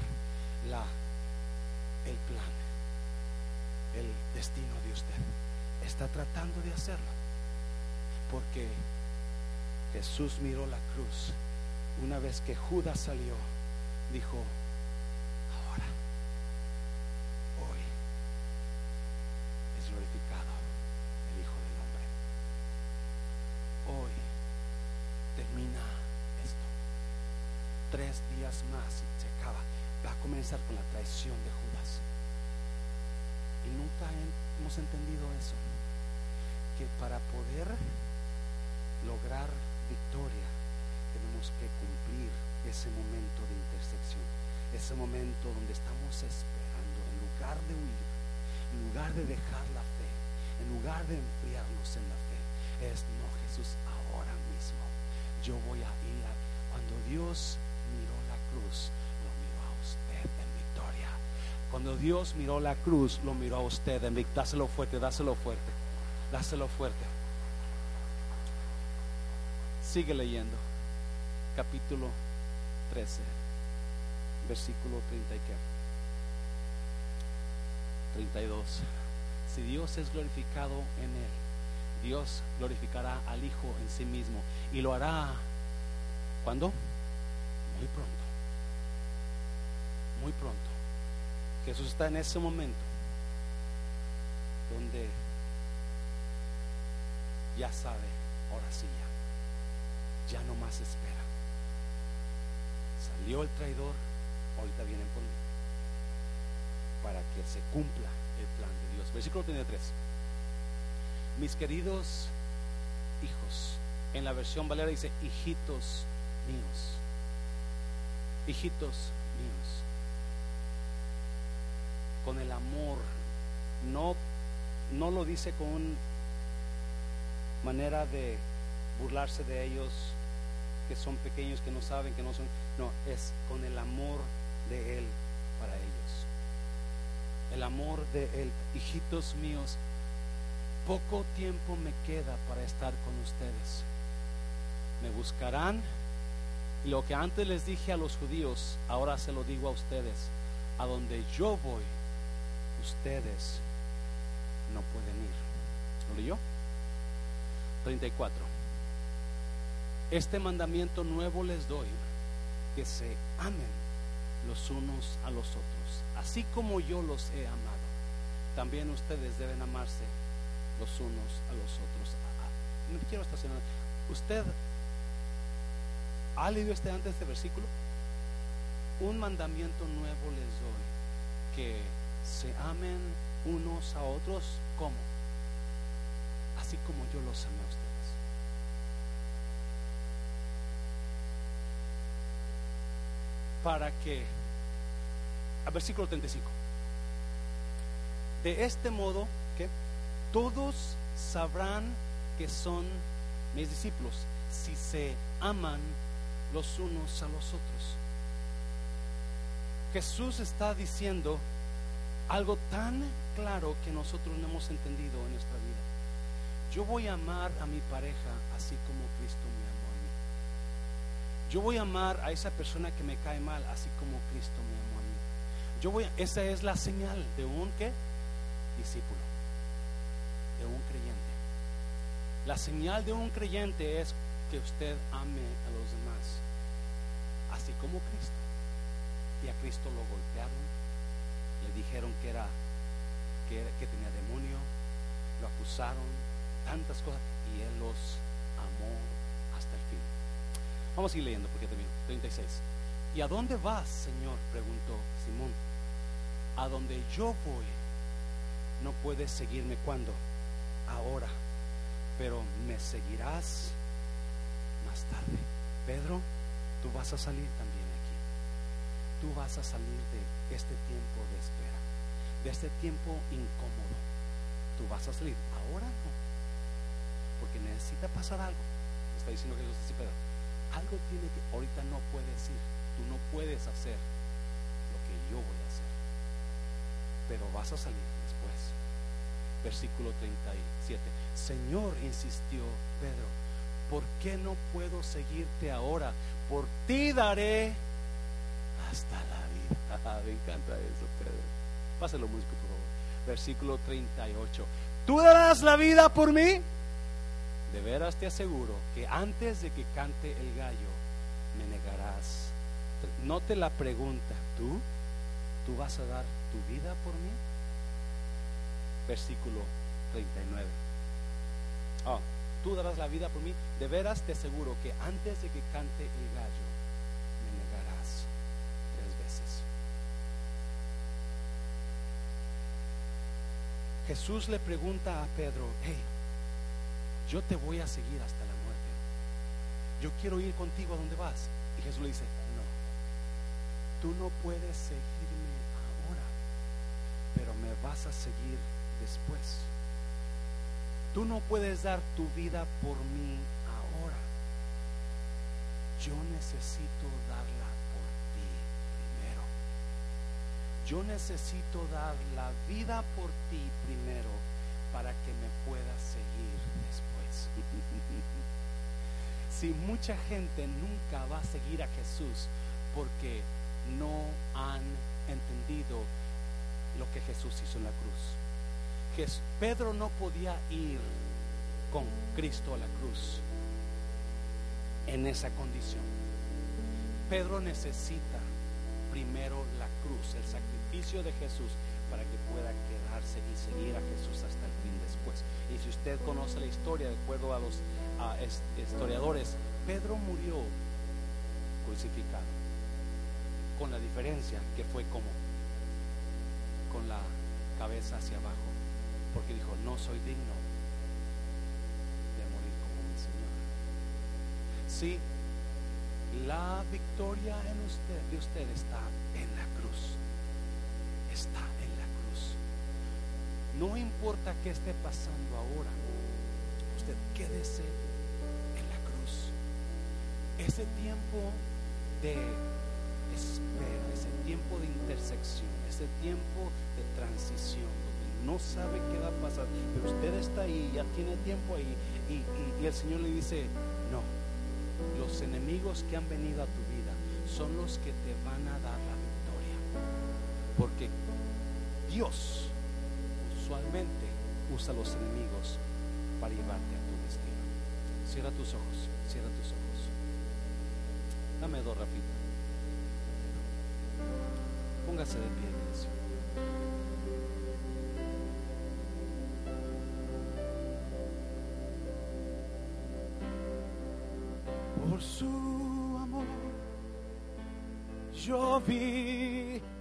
la, el plan, el destino de usted. Está tratando de hacerlo. Porque Jesús miró la cruz. Una vez que Judas salió, dijo, más y se acaba. Va a comenzar con la traición de Judas. Y nunca hemos entendido eso. Que para poder lograr victoria tenemos que cumplir ese momento de intersección. Ese momento donde estamos esperando, en lugar de huir, en lugar de dejar la fe, en lugar de enfriarnos en la fe, es no Jesús ahora mismo. Yo voy a ir a cuando Dios lo miró a usted en victoria. Cuando Dios miró la cruz, lo miró a usted en victoria. Dáselo fuerte, dáselo fuerte, dáselo fuerte. Sigue leyendo. Capítulo 13, versículo 30 y qué? 32. Si Dios es glorificado en él, Dios glorificará al Hijo en sí mismo y lo hará ¿cuándo? Muy pronto muy pronto. Jesús está en ese momento donde ya sabe, ahora sí ya, ya no más espera. Salió el traidor, ahorita vienen por mí, para que se cumpla el plan de Dios. Versículo 33. Mis queridos hijos, en la versión Valera dice, hijitos míos, hijitos míos con el amor. No, no lo dice con manera de burlarse de ellos, que son pequeños, que no saben, que no son. No, es con el amor de Él para ellos. El amor de Él. Hijitos míos, poco tiempo me queda para estar con ustedes. Me buscarán. Y lo que antes les dije a los judíos, ahora se lo digo a ustedes. A donde yo voy, ustedes no pueden ir. ¿Lo leyó? 34. Este mandamiento nuevo les doy, que se amen los unos a los otros, así como yo los he amado. También ustedes deben amarse los unos a los otros. Ah, ah, no quiero estacionar. ¿Usted ha leído este antes este versículo? Un mandamiento nuevo les doy, que se amen unos a otros como así como yo los amé a ustedes. Para que, a versículo 35, De este modo, que todos sabrán que son mis discípulos si se aman los unos a los otros. Jesús está diciendo algo tan claro que nosotros no hemos entendido en nuestra vida. Yo voy a amar a mi pareja así como Cristo me amó a mí. Yo voy a amar a esa persona que me cae mal así como Cristo me amó a mí. Yo voy esa es la señal de un ¿qué? discípulo, de un creyente. La señal de un creyente es que usted ame a los demás, así como Cristo. Y a Cristo lo golpearon, dijeron que era que, que tenía demonio, lo acusaron, tantas cosas, y él los amó hasta el fin. Vamos a ir leyendo porque termino. 36. ¿Y a dónde vas, Señor? preguntó Simón. A donde yo voy, no puedes seguirme cuando, ahora, pero me seguirás más tarde. Pedro, tú vas a salir también. Tú vas a salir de este tiempo de espera, de este tiempo incómodo. Tú vas a salir. Ahora no. Porque necesita pasar algo. Está diciendo Jesús así, Pedro. Algo tiene que, ahorita no puedes ir. Tú no puedes hacer lo que yo voy a hacer. Pero vas a salir después. Versículo 37. Señor, insistió Pedro, ¿por qué no puedo seguirte ahora? Por ti daré hasta la vida. Me encanta eso, Pedro. Páselo músico, por favor. Versículo 38. ¿Tú darás la vida por mí? De veras te aseguro que antes de que cante el gallo, me negarás. Note la pregunta, ¿tú? ¿Tú vas a dar tu vida por mí? Versículo 39. Oh, tú darás la vida por mí. De veras te aseguro que antes de que cante el gallo, me negarás tres veces. Jesús le pregunta a Pedro, hey, yo te voy a seguir hasta la muerte. Yo quiero ir contigo a donde vas. Y Jesús le dice, no, tú no puedes seguirme ahora, pero me vas a seguir después. Tú no puedes dar tu vida por mí ahora. Yo necesito darla por ti primero. Yo necesito dar la vida por ti primero para que me puedas seguir después. si mucha gente nunca va a seguir a Jesús porque no han entendido lo que Jesús hizo en la cruz. Pedro no podía ir con Cristo a la cruz en esa condición. Pedro necesita primero la cruz, el sacrificio de Jesús, para que pueda quedarse y seguir a Jesús hasta el fin después. Y si usted conoce la historia, de acuerdo a los historiadores, Pedro murió crucificado, con la diferencia que fue como con la cabeza hacia abajo porque dijo, no soy digno de morir como mi Señor. Sí, la victoria en usted, de usted está Está en la cruz. No importa qué esté pasando ahora, usted quédese en la cruz. Ese tiempo de espera, ese tiempo de intersección, ese tiempo de transición no sabe qué va a pasar, pero usted está ahí, ya tiene tiempo ahí, y, el Señor le dice, no, los enemigos que han venido a tu vida son los que te van a dar porque Dios usualmente usa los enemigos para llevarte a tu destino. Cierra tus ojos, cierra tus ojos. Dame dos, Rafita. Póngase de pie, iglesia. por su amor yo viviré